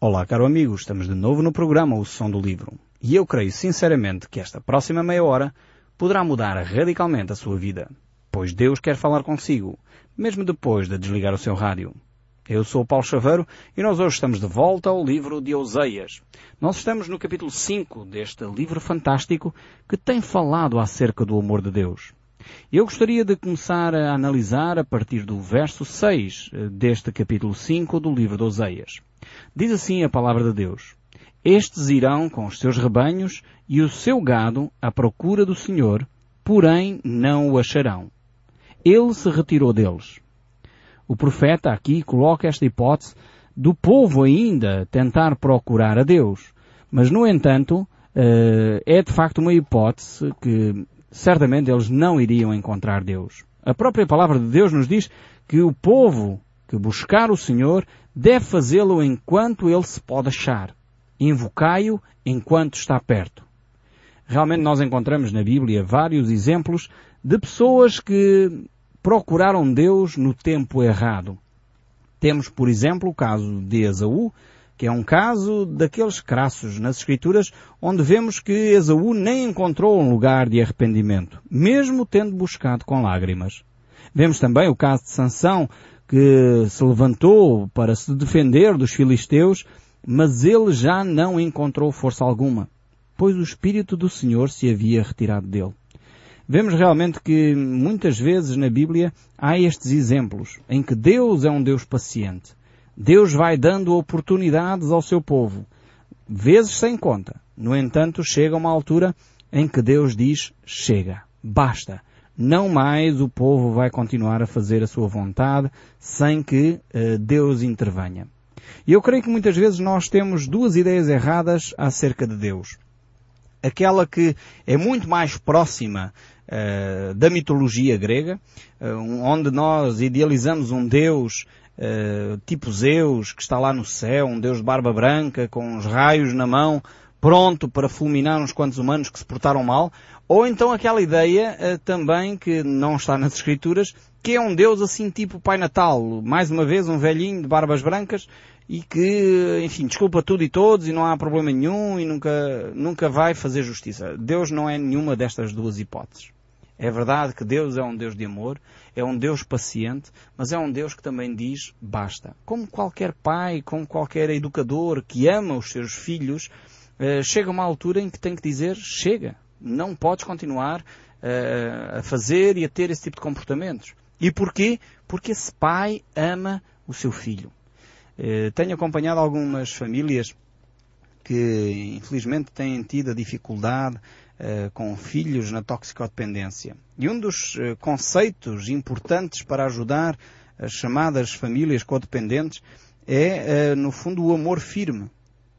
Olá, caro amigo, estamos de novo no programa O Som do Livro. E eu creio sinceramente que esta próxima meia hora poderá mudar radicalmente a sua vida, pois Deus quer falar consigo, mesmo depois de desligar o seu rádio. Eu sou Paulo Chaveiro e nós hoje estamos de volta ao livro de Oseias. Nós estamos no capítulo 5 deste livro fantástico que tem falado acerca do amor de Deus. Eu gostaria de começar a analisar a partir do verso 6 eh, deste capítulo 5 do livro de Oseias. Diz assim a palavra de Deus. Estes irão com os seus rebanhos e o seu gado à procura do Senhor, porém não o acharão. Ele se retirou deles. O profeta aqui coloca esta hipótese do povo ainda tentar procurar a Deus. Mas, no entanto, eh, é de facto uma hipótese que certamente eles não iriam encontrar Deus. A própria palavra de Deus nos diz que o povo que buscar o Senhor deve fazê-lo enquanto ele se pode achar. Invocai-o enquanto está perto. Realmente nós encontramos na Bíblia vários exemplos de pessoas que procuraram Deus no tempo errado. Temos, por exemplo, o caso de Esaú, que é um caso daqueles crassos nas Escrituras onde vemos que Esaú nem encontrou um lugar de arrependimento, mesmo tendo buscado com lágrimas. Vemos também o caso de Sansão, que se levantou para se defender dos filisteus, mas ele já não encontrou força alguma, pois o Espírito do Senhor se havia retirado dele. Vemos realmente que muitas vezes na Bíblia há estes exemplos em que Deus é um Deus paciente. Deus vai dando oportunidades ao seu povo, vezes sem conta. No entanto, chega uma altura em que Deus diz, chega, basta, não mais o povo vai continuar a fazer a sua vontade sem que uh, Deus intervenha. E eu creio que muitas vezes nós temos duas ideias erradas acerca de Deus. Aquela que é muito mais próxima uh, da mitologia grega, uh, onde nós idealizamos um Deus tipo Zeus, que está lá no céu, um Deus de barba branca, com os raios na mão, pronto para fulminar uns quantos humanos que se portaram mal, ou então aquela ideia uh, também que não está nas escrituras, que é um Deus assim tipo Pai Natal, mais uma vez um velhinho de barbas brancas e que, enfim, desculpa tudo e todos e não há problema nenhum e nunca, nunca vai fazer justiça. Deus não é nenhuma destas duas hipóteses. É verdade que Deus é um Deus de amor, é um Deus paciente, mas é um Deus que também diz basta. Como qualquer pai, como qualquer educador que ama os seus filhos, uh, chega uma altura em que tem que dizer chega, não podes continuar uh, a fazer e a ter esse tipo de comportamentos. E porquê? Porque esse pai ama o seu filho. Uh, tenho acompanhado algumas famílias que infelizmente têm tido a dificuldade uh, com filhos na toxicodependência. E um dos uh, conceitos importantes para ajudar as chamadas famílias codependentes é, uh, no fundo, o amor firme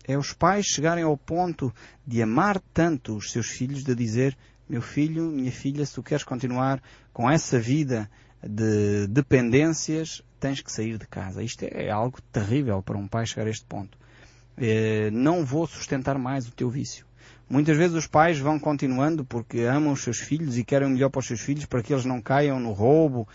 é os pais chegarem ao ponto de amar tanto os seus filhos, de dizer, meu filho, minha filha, se tu queres continuar com essa vida de dependências, tens que sair de casa. Isto é algo terrível para um pai chegar a este ponto. É, não vou sustentar mais o teu vício. Muitas vezes os pais vão continuando porque amam os seus filhos e querem o melhor para os seus filhos para que eles não caiam no roubo,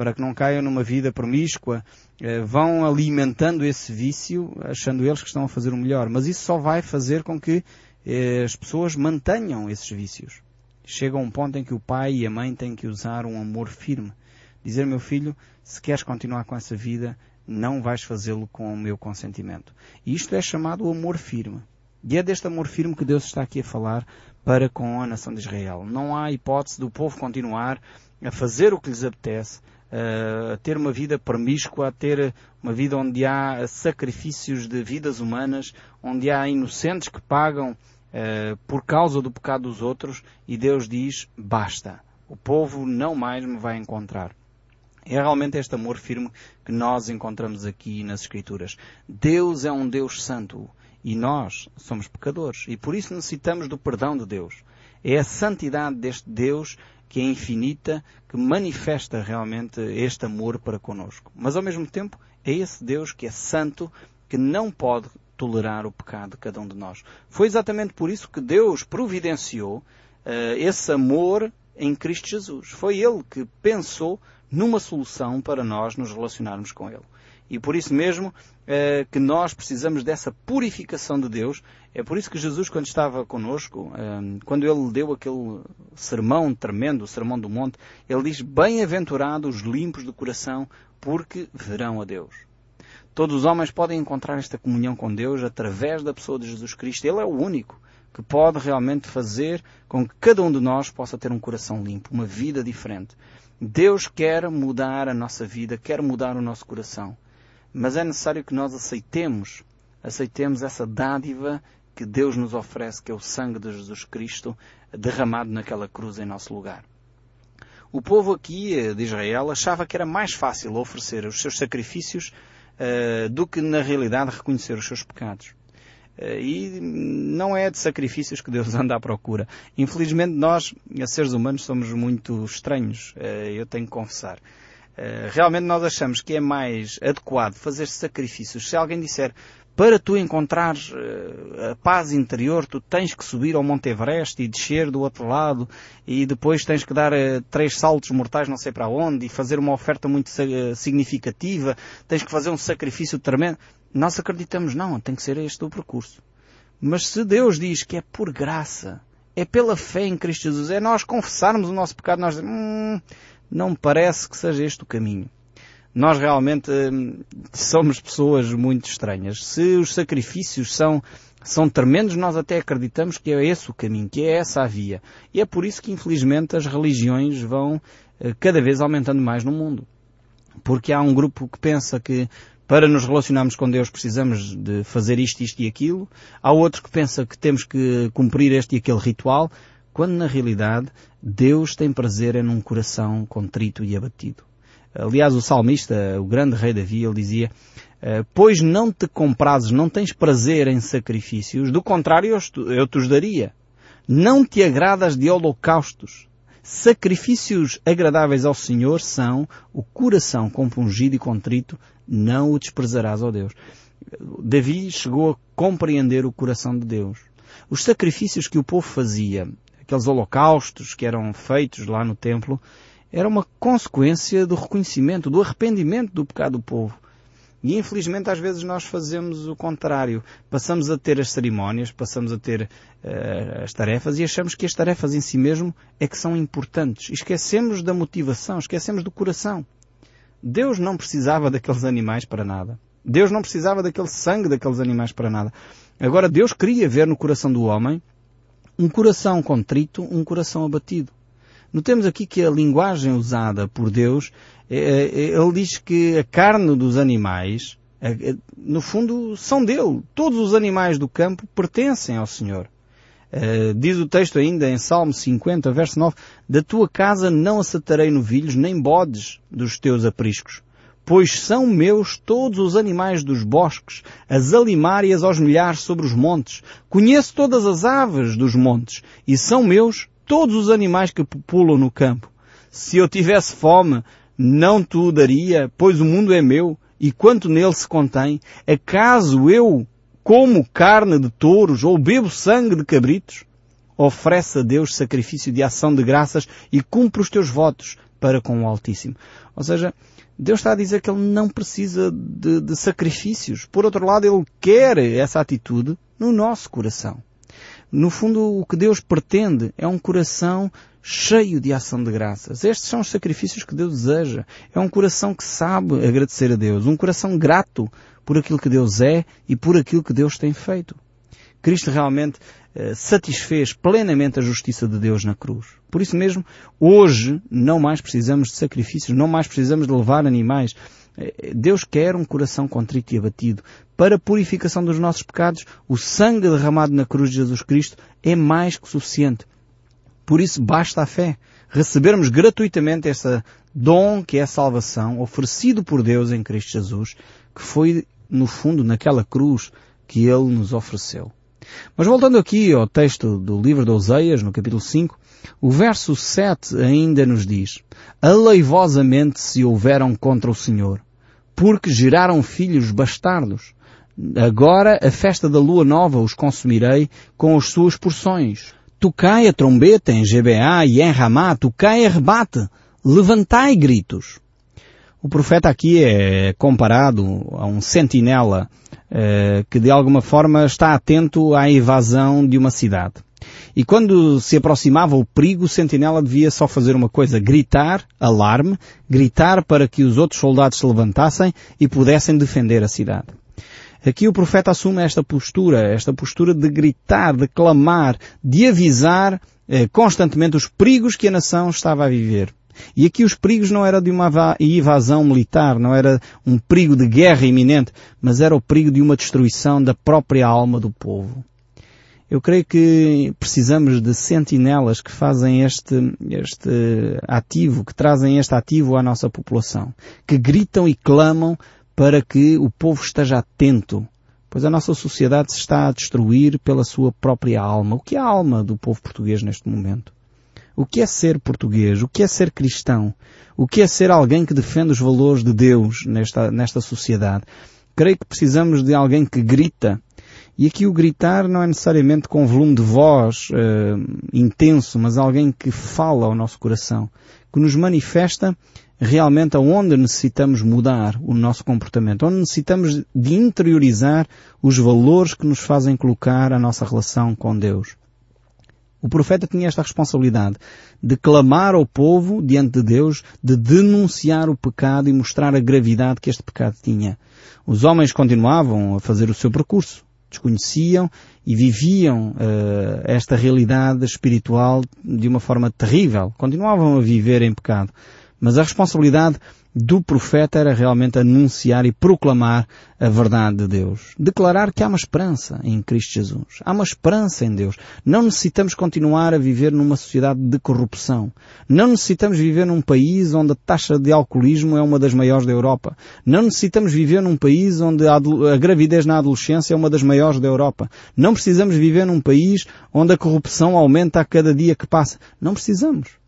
para que não caiam numa vida promíscua, eh, vão alimentando esse vício, achando eles que estão a fazer o melhor. Mas isso só vai fazer com que eh, as pessoas mantenham esses vícios. Chega um ponto em que o pai e a mãe têm que usar um amor firme. Dizer, meu filho, se queres continuar com essa vida, não vais fazê-lo com o meu consentimento. E isto é chamado amor firme. E é deste amor firme que Deus está aqui a falar para com a nação de Israel. Não há hipótese do povo continuar a fazer o que lhes apetece, a ter uma vida promíscua, a ter uma vida onde há sacrifícios de vidas humanas, onde há inocentes que pagam uh, por causa do pecado dos outros e Deus diz basta. O povo não mais me vai encontrar. É realmente este amor firme que nós encontramos aqui nas Escrituras. Deus é um Deus santo e nós somos pecadores e por isso necessitamos do perdão de Deus. É a santidade deste Deus que é infinita, que manifesta realmente este amor para conosco. Mas ao mesmo tempo é esse Deus que é santo, que não pode tolerar o pecado de cada um de nós. Foi exatamente por isso que Deus providenciou uh, esse amor em Cristo Jesus. Foi Ele que pensou numa solução para nós nos relacionarmos com Ele. E por isso mesmo, uh, que nós precisamos dessa purificação de Deus. É por isso que Jesus, quando estava conosco, uh, quando ele deu aquele sermão tremendo, o sermão do monte, ele diz, bem-aventurados os limpos de coração, porque verão a Deus. Todos os homens podem encontrar esta comunhão com Deus através da pessoa de Jesus Cristo. Ele é o único que pode realmente fazer com que cada um de nós possa ter um coração limpo, uma vida diferente. Deus quer mudar a nossa vida, quer mudar o nosso coração. Mas é necessário que nós aceitemos, aceitemos essa dádiva que Deus nos oferece, que é o sangue de Jesus Cristo derramado naquela cruz em nosso lugar. O povo aqui eh, de Israel achava que era mais fácil oferecer os seus sacrifícios uh, do que na realidade reconhecer os seus pecados. Uh, e não é de sacrifícios que Deus anda à procura. Infelizmente nós, seres humanos, somos muito estranhos, eu tenho que confessar. Realmente nós achamos que é mais adequado fazer sacrifícios. Se alguém disser, para tu encontrares uh, a paz interior, tu tens que subir ao Monte Everest e descer do outro lado e depois tens que dar uh, três saltos mortais não sei para onde e fazer uma oferta muito uh, significativa, tens que fazer um sacrifício tremendo. Nós acreditamos, não, tem que ser este o percurso. Mas se Deus diz que é por graça, é pela fé em Cristo Jesus, é nós confessarmos o nosso pecado, nós dizemos, hum, não parece que seja este o caminho nós realmente hum, somos pessoas muito estranhas. Se os sacrifícios são, são tremendos, nós até acreditamos que é esse o caminho, que é essa a via. E é por isso que, infelizmente, as religiões vão eh, cada vez aumentando mais no mundo. Porque há um grupo que pensa que para nos relacionarmos com Deus precisamos de fazer isto, isto e aquilo. Há outro que pensa que temos que cumprir este e aquele ritual, quando na realidade Deus tem prazer em um coração contrito e abatido. Aliás, o salmista, o grande rei Davi, ele dizia, eh, pois não te comprases, não tens prazer em sacrifícios, do contrário eu te os daria. Não te agradas de holocaustos. Sacrifícios agradáveis ao Senhor são o coração compungido e contrito, não o desprezarás, ó Deus. Davi chegou a compreender o coração de Deus. Os sacrifícios que o povo fazia, aqueles holocaustos que eram feitos lá no templo, era uma consequência do reconhecimento, do arrependimento do pecado do povo. E infelizmente às vezes nós fazemos o contrário. Passamos a ter as cerimónias, passamos a ter uh, as tarefas e achamos que as tarefas em si mesmo é que são importantes. Esquecemos da motivação, esquecemos do coração. Deus não precisava daqueles animais para nada. Deus não precisava daquele sangue daqueles animais para nada. Agora Deus queria ver no coração do homem um coração contrito, um coração abatido. Notemos aqui que a linguagem usada por Deus, é, é, ele diz que a carne dos animais, é, no fundo, são dele. Todos os animais do campo pertencem ao Senhor. diz o texto ainda em Salmo 50, verso 9, Da tua casa não acetarei novilhos, nem bodes dos teus apriscos. Pois são meus todos os animais dos bosques, as alimárias aos milhares sobre os montes. Conheço todas as aves dos montes, e são meus todos os animais que populam no campo. Se eu tivesse fome, não te o daria, pois o mundo é meu, e quanto nele se contém, acaso eu como carne de touros ou bebo sangue de cabritos? Oferece a Deus sacrifício de ação de graças e cumpre os teus votos para com o Altíssimo. Ou seja, Deus está a dizer que Ele não precisa de, de sacrifícios. Por outro lado, Ele quer essa atitude no nosso coração. No fundo, o que Deus pretende é um coração cheio de ação de graças. Estes são os sacrifícios que Deus deseja. É um coração que sabe agradecer a Deus. Um coração grato por aquilo que Deus é e por aquilo que Deus tem feito. Cristo realmente eh, satisfez plenamente a justiça de Deus na cruz. Por isso mesmo, hoje não mais precisamos de sacrifícios, não mais precisamos de levar animais. Eh, Deus quer um coração contrito e abatido. Para a purificação dos nossos pecados, o sangue derramado na cruz de Jesus Cristo é mais que suficiente. Por isso basta a fé. Recebermos gratuitamente esse dom que é a salvação, oferecido por Deus em Cristo Jesus, que foi, no fundo, naquela cruz que Ele nos ofereceu. Mas voltando aqui ao texto do livro de Oseias, no capítulo 5, o verso 7 ainda nos diz, Aleivosamente se houveram contra o Senhor, porque geraram filhos bastardos. Agora a festa da lua nova os consumirei com as suas porções. Tocai a trombeta em GBA e em Ramá, tocai a rebate, levantai gritos. O profeta aqui é comparado a um sentinela eh, que de alguma forma está atento à evasão de uma cidade. E quando se aproximava o perigo, o sentinela devia só fazer uma coisa, gritar, alarme, gritar para que os outros soldados se levantassem e pudessem defender a cidade. Aqui o profeta assume esta postura, esta postura de gritar, de clamar, de avisar eh, constantemente os perigos que a nação estava a viver. E aqui os perigos não era de uma invasão militar, não era um perigo de guerra iminente, mas era o perigo de uma destruição da própria alma do povo. Eu creio que precisamos de sentinelas que fazem este, este ativo, que trazem este ativo à nossa população, que gritam e clamam para que o povo esteja atento, pois a nossa sociedade se está a destruir pela sua própria alma. O que é a alma do povo português neste momento? O que é ser português? O que é ser cristão? O que é ser alguém que defende os valores de Deus nesta, nesta sociedade? Creio que precisamos de alguém que grita e aqui o gritar não é necessariamente com volume de voz uh, intenso, mas alguém que fala ao nosso coração, que nos manifesta realmente aonde necessitamos mudar o nosso comportamento, onde necessitamos de interiorizar os valores que nos fazem colocar a nossa relação com Deus. O profeta tinha esta responsabilidade de clamar ao povo diante de Deus, de denunciar o pecado e mostrar a gravidade que este pecado tinha. Os homens continuavam a fazer o seu percurso desconheciam e viviam uh, esta realidade espiritual de uma forma terrível. Continuavam a viver em pecado. Mas a responsabilidade do profeta era realmente anunciar e proclamar a verdade de Deus. Declarar que há uma esperança em Cristo Jesus. Há uma esperança em Deus. Não necessitamos continuar a viver numa sociedade de corrupção. Não necessitamos viver num país onde a taxa de alcoolismo é uma das maiores da Europa. Não necessitamos viver num país onde a gravidez na adolescência é uma das maiores da Europa. Não precisamos viver num país onde a corrupção aumenta a cada dia que passa. Não precisamos.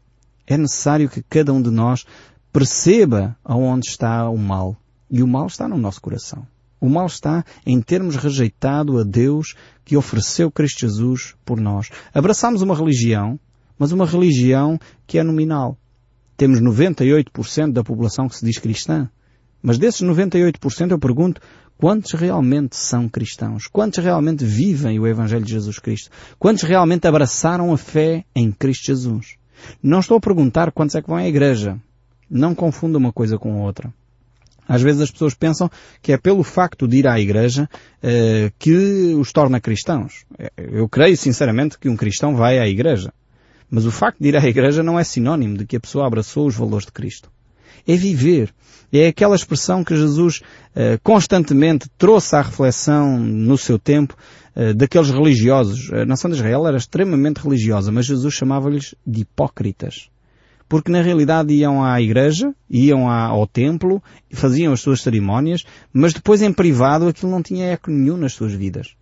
É necessário que cada um de nós perceba aonde está o mal. E o mal está no nosso coração. O mal está em termos rejeitado a Deus que ofereceu Cristo Jesus por nós. Abraçamos uma religião, mas uma religião que é nominal. Temos 98% da população que se diz cristã. Mas desses 98% eu pergunto, quantos realmente são cristãos? Quantos realmente vivem o Evangelho de Jesus Cristo? Quantos realmente abraçaram a fé em Cristo Jesus? Não estou a perguntar quantos é que vão à igreja. Não confunda uma coisa com a outra. Às vezes as pessoas pensam que é pelo facto de ir à igreja uh, que os torna cristãos. Eu creio sinceramente que um cristão vai à igreja. Mas o facto de ir à igreja não é sinónimo de que a pessoa abraçou os valores de Cristo. É viver. É aquela expressão que Jesus uh, constantemente trouxe à reflexão no seu tempo daqueles religiosos. A nação de Israel era extremamente religiosa, mas Jesus chamava-lhes de hipócritas porque na realidade iam à igreja, iam ao templo, faziam as suas cerimónias, mas depois em privado aquilo não tinha eco nenhum nas suas vidas.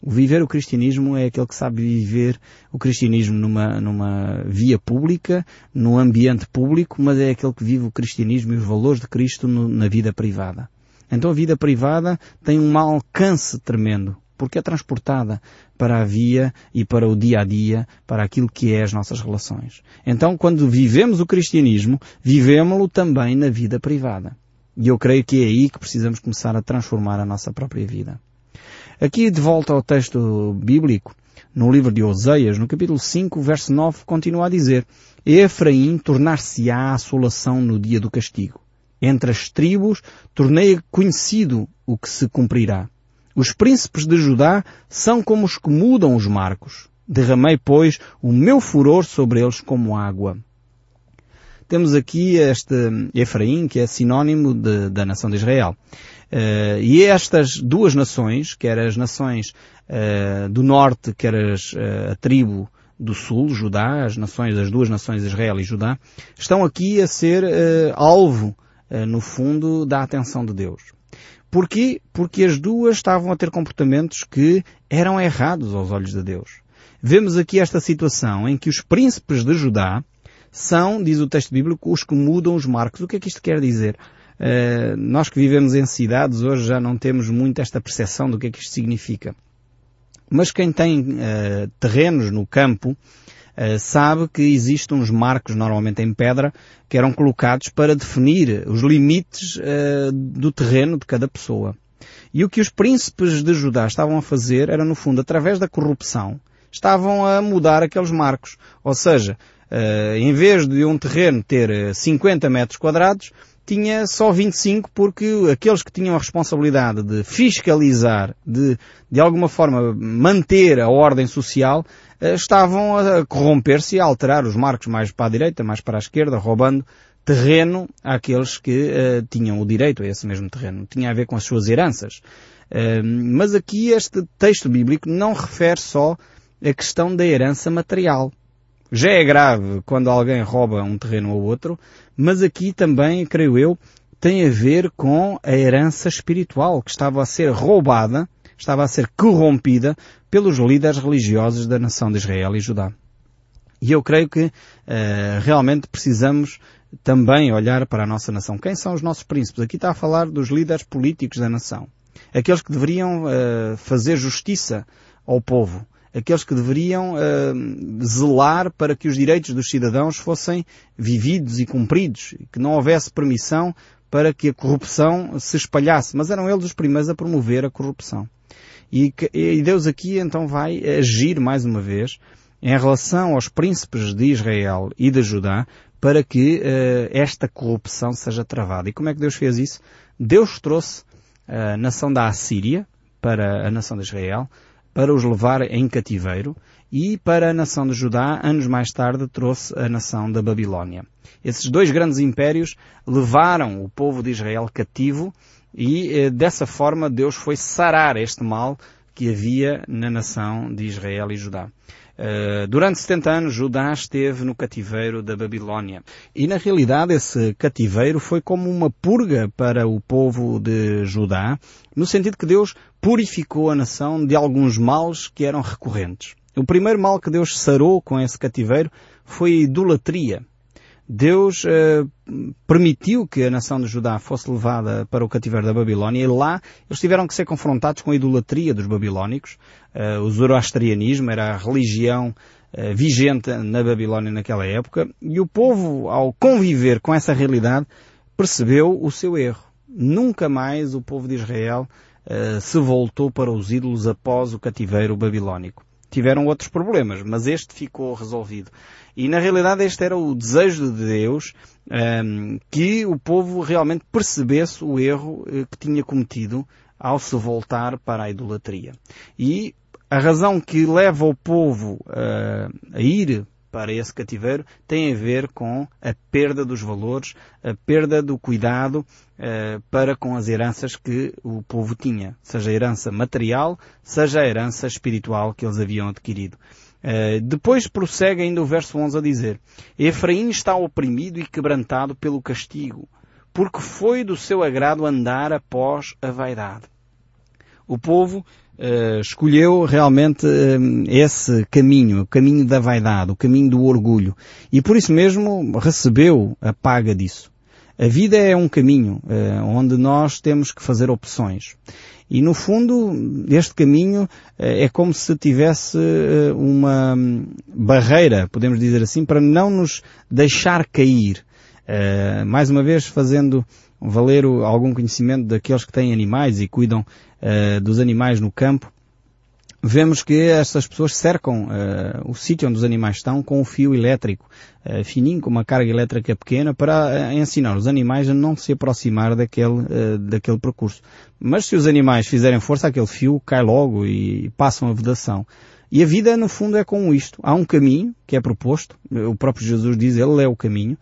O viver o cristianismo é aquele que sabe viver o cristianismo numa, numa via pública, num ambiente público, mas é aquele que vive o cristianismo e os valores de Cristo no, na vida privada. Então a vida privada tem um alcance tremendo porque é transportada para a via e para o dia a dia, para aquilo que é as nossas relações. Então, quando vivemos o cristianismo, vivemos-lo também na vida privada. E eu creio que é aí que precisamos começar a transformar a nossa própria vida. Aqui, de volta ao texto bíblico, no livro de Oseias, no capítulo 5, verso 9, continua a dizer Efraim tornar-se-á assolação no dia do castigo. Entre as tribos tornei conhecido o que se cumprirá. Os príncipes de Judá são como os que mudam os marcos. Derramei, pois, o meu furor sobre eles como água. Temos aqui este Efraim, que é sinónimo de, da nação de Israel. Uh, e estas duas nações, quer as nações uh, do norte, quer as, uh, a tribo do sul, Judá, as nações, as duas nações Israel e Judá, estão aqui a ser alvo, no fundo, da atenção de Deus. Porquê? Porque as duas estavam a ter comportamentos que eram errados aos olhos de Deus. Vemos aqui esta situação em que os príncipes de Judá são, diz o texto bíblico, os que mudam os marcos. O que é que isto quer dizer? Uh, nós que vivemos em cidades hoje já não temos muito esta percepção do que é que isto significa. Mas quem tem uh, terrenos no campo uh, sabe que existem uns marcos, normalmente em pedra, que eram colocados para definir os limites uh, do terreno de cada pessoa. E o que os príncipes de Judá estavam a fazer era, no fundo, através da corrupção, estavam a mudar aqueles marcos. Ou seja, em vez de um terreno ter 50 metros quadrados, tinha só 25 porque aqueles que tinham a responsabilidade de fiscalizar, de, de alguma forma manter a ordem social, eh, estavam a corromper-se e a alterar os marcos mais para a direita, mais para a esquerda, roubando terreno àqueles que uh, tinham o direito a esse mesmo terreno. Tinha a ver com as suas heranças. Uh, mas aqui este texto bíblico não refere só a questão da herança material. Já é grave quando alguém rouba um terreno ao outro, mas aqui também, creio eu, tem a ver com a herança espiritual que estava a ser roubada, estava a ser corrompida pelos líderes religiosos da nação de Israel e Judá. E eu creio que uh, realmente precisamos também olhar para a nossa nação. Quem são os nossos príncipes? Aqui está a falar dos líderes políticos da nação. Aqueles que deveriam uh, fazer justiça ao povo aqueles que deveriam uh, zelar para que os direitos dos cidadãos fossem vividos e cumpridos, que não houvesse permissão para que a corrupção se espalhasse, mas eram eles os primeiros a promover a corrupção. E, e Deus aqui então vai agir mais uma vez em relação aos príncipes de Israel e de Judá para que uh, esta corrupção seja travada. E como é que Deus fez isso? Deus trouxe a nação da Assíria para a nação de Israel, para os levar em cativeiro e para a nação de Judá, anos mais tarde, trouxe a nação da Babilónia. Esses dois grandes impérios levaram o povo de Israel cativo e eh, dessa forma Deus foi sarar este mal que havia na nação de Israel e Judá. Uh, durante 70 anos Judá esteve no cativeiro da Babilónia. E na realidade esse cativeiro foi como uma purga para o povo de Judá, no sentido que Deus purificou a nação de alguns males que eram recorrentes. O primeiro mal que Deus sarou com esse cativeiro foi a idolatria. Deus uh, permitiu que a nação de Judá fosse levada para o cativeiro da Babilónia e lá eles tiveram que ser confrontados com a idolatria dos babilónicos. Uh, o zoroastrianismo era a religião uh, vigente na Babilónia naquela época e o povo, ao conviver com essa realidade, percebeu o seu erro. Nunca mais o povo de Israel se voltou para os ídolos após o cativeiro babilónico tiveram outros problemas, mas este ficou resolvido. E na realidade este era o desejo de Deus um, ehm, que o povo realmente percebesse o erro eh, que tinha cometido ao se voltar para a idolatria. E a razão que leva o povo uh, a ir para esse cativeiro tem a ver com a perda dos valores, a perda do cuidado uh, para com as heranças que o povo tinha, seja a herança material, seja a herança espiritual que eles haviam adquirido. Uh, depois prossegue ainda o verso 11 a dizer, Efraim está oprimido e quebrantado pelo castigo, porque foi do seu agrado andar após a vaidade. O povo uh, escolheu realmente uh, esse caminho, o caminho da vaidade, o caminho do orgulho. E por isso mesmo recebeu a paga disso. A vida é um caminho uh, onde nós temos que fazer opções. E no fundo, este caminho é como se tivesse uma barreira, podemos dizer assim, para não nos deixar cair. mais uma vez fazendo valer algum conhecimento daqueles que têm animais e cuidam uh, dos animais no campo, vemos que estas pessoas cercam uh, o sítio onde os animais estão com um fio elétrico uh, fininho, com uma carga elétrica pequena, para uh, ensinar os animais a não se aproximar daquele, daquele percurso. Mas se os animais fizerem força, aquele fio cai logo e passam a vedação. E a vida, no fundo, é como isto. Há um caminho que é proposto, o próprio Jesus diz, Ele é o caminho,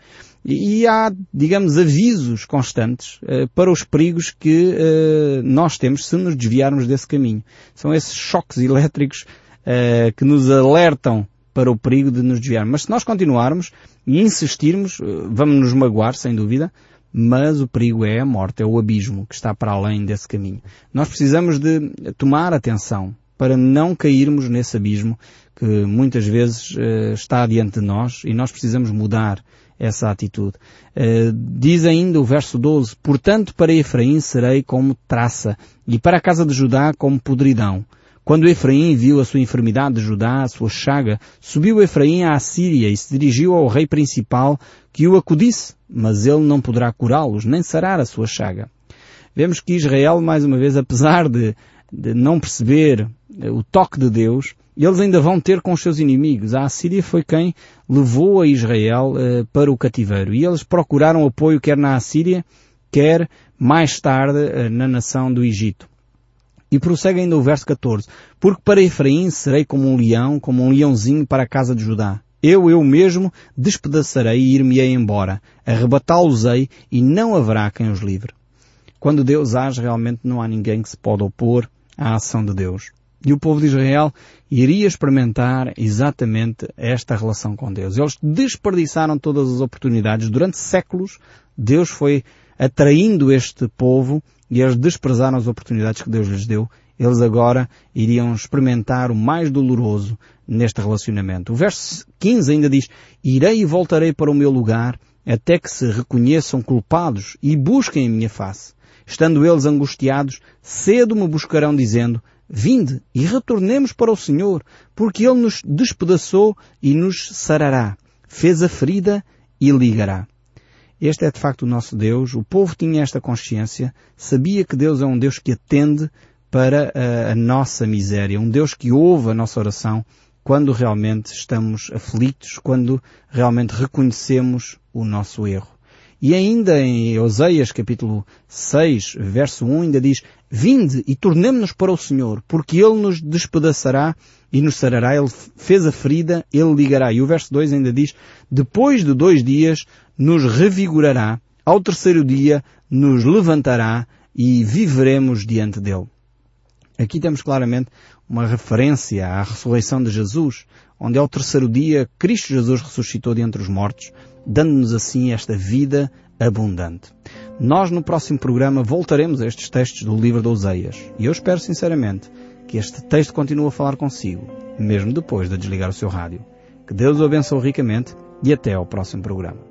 e, há, digamos, avisos constantes uh, para os perigos que uh, nós temos se nos desviarmos desse caminho. São esses choques elétricos uh, que nos alertam para o perigo de nos desviar. Mas se nós continuarmos e insistirmos, vamos nos magoar, sem dúvida, mas o perigo é a morte, é o abismo que está para além desse caminho. Nós precisamos de tomar atenção para não cairmos nesse abismo que muitas vezes uh, está diante de nós e nós precisamos mudar essa atitude. Uh, diz ainda o verso 12, Portanto para Efraim serei como traça e para a casa de Judá como podridão. Quando Efraim viu a sua enfermidade de Judá, a sua chaga, subiu Efraim à Síria e se dirigiu ao rei principal que o acudisse, mas ele não poderá curá-los, nem sarar a sua chaga. Vemos que Israel, mais uma vez, apesar de, de não perceber eh, o toque de Deus, eles ainda vão ter com os seus inimigos. A Assíria foi quem levou a Israel uh, para o cativeiro. E eles procuraram apoio quer na Assíria, quer mais tarde uh, na nação do Egito. E prossegue ainda o verso 14. Porque para Efraim serei como um leão, como um leãozinho para a casa de Judá. Eu, eu mesmo, despedaçarei e ir-me-ei embora. Arrebatá-los-ei e não haverá quem os livre. Quando Deus age, realmente não há ninguém que se pode opor à ação de Deus. E o povo de Israel iria experimentar exatamente esta relação com Deus. Eles desperdiçaram todas as oportunidades. Durante séculos, Deus foi atraindo este povo e eles desprezaram as oportunidades que Deus lhes deu, eles agora iriam experimentar o mais doloroso neste relacionamento. O verso 15 ainda diz, Irei e voltarei para o meu lugar, até que se reconheçam culpados e busquem a minha face. Estando eles angustiados, cedo me buscarão dizendo, Vinde e retornemos para o Senhor, porque Ele nos despedaçou e nos sarará, fez a ferida e ligará. Este é de facto o nosso Deus. O povo tinha esta consciência, sabia que Deus é um Deus que atende para a, a nossa miséria, um Deus que ouve a nossa oração quando realmente estamos aflitos, quando realmente reconhecemos o nosso erro. E ainda em Oseias capítulo 6, verso 1, ainda diz, Vinde e tornemo-nos para o Senhor, porque Ele nos despedaçará e nos sarará, Ele fez a ferida, Ele ligará. E o verso 2 ainda diz, Depois de dois dias nos revigorará, ao terceiro dia nos levantará e viveremos diante dele. Aqui temos claramente uma referência à ressurreição de Jesus, onde ao terceiro dia Cristo Jesus ressuscitou de entre os mortos, dando-nos assim esta vida abundante. Nós no próximo programa voltaremos a estes textos do livro de Oseias e eu espero sinceramente que este texto continue a falar consigo, mesmo depois de desligar o seu rádio. Que Deus o abençoe ricamente e até ao próximo programa.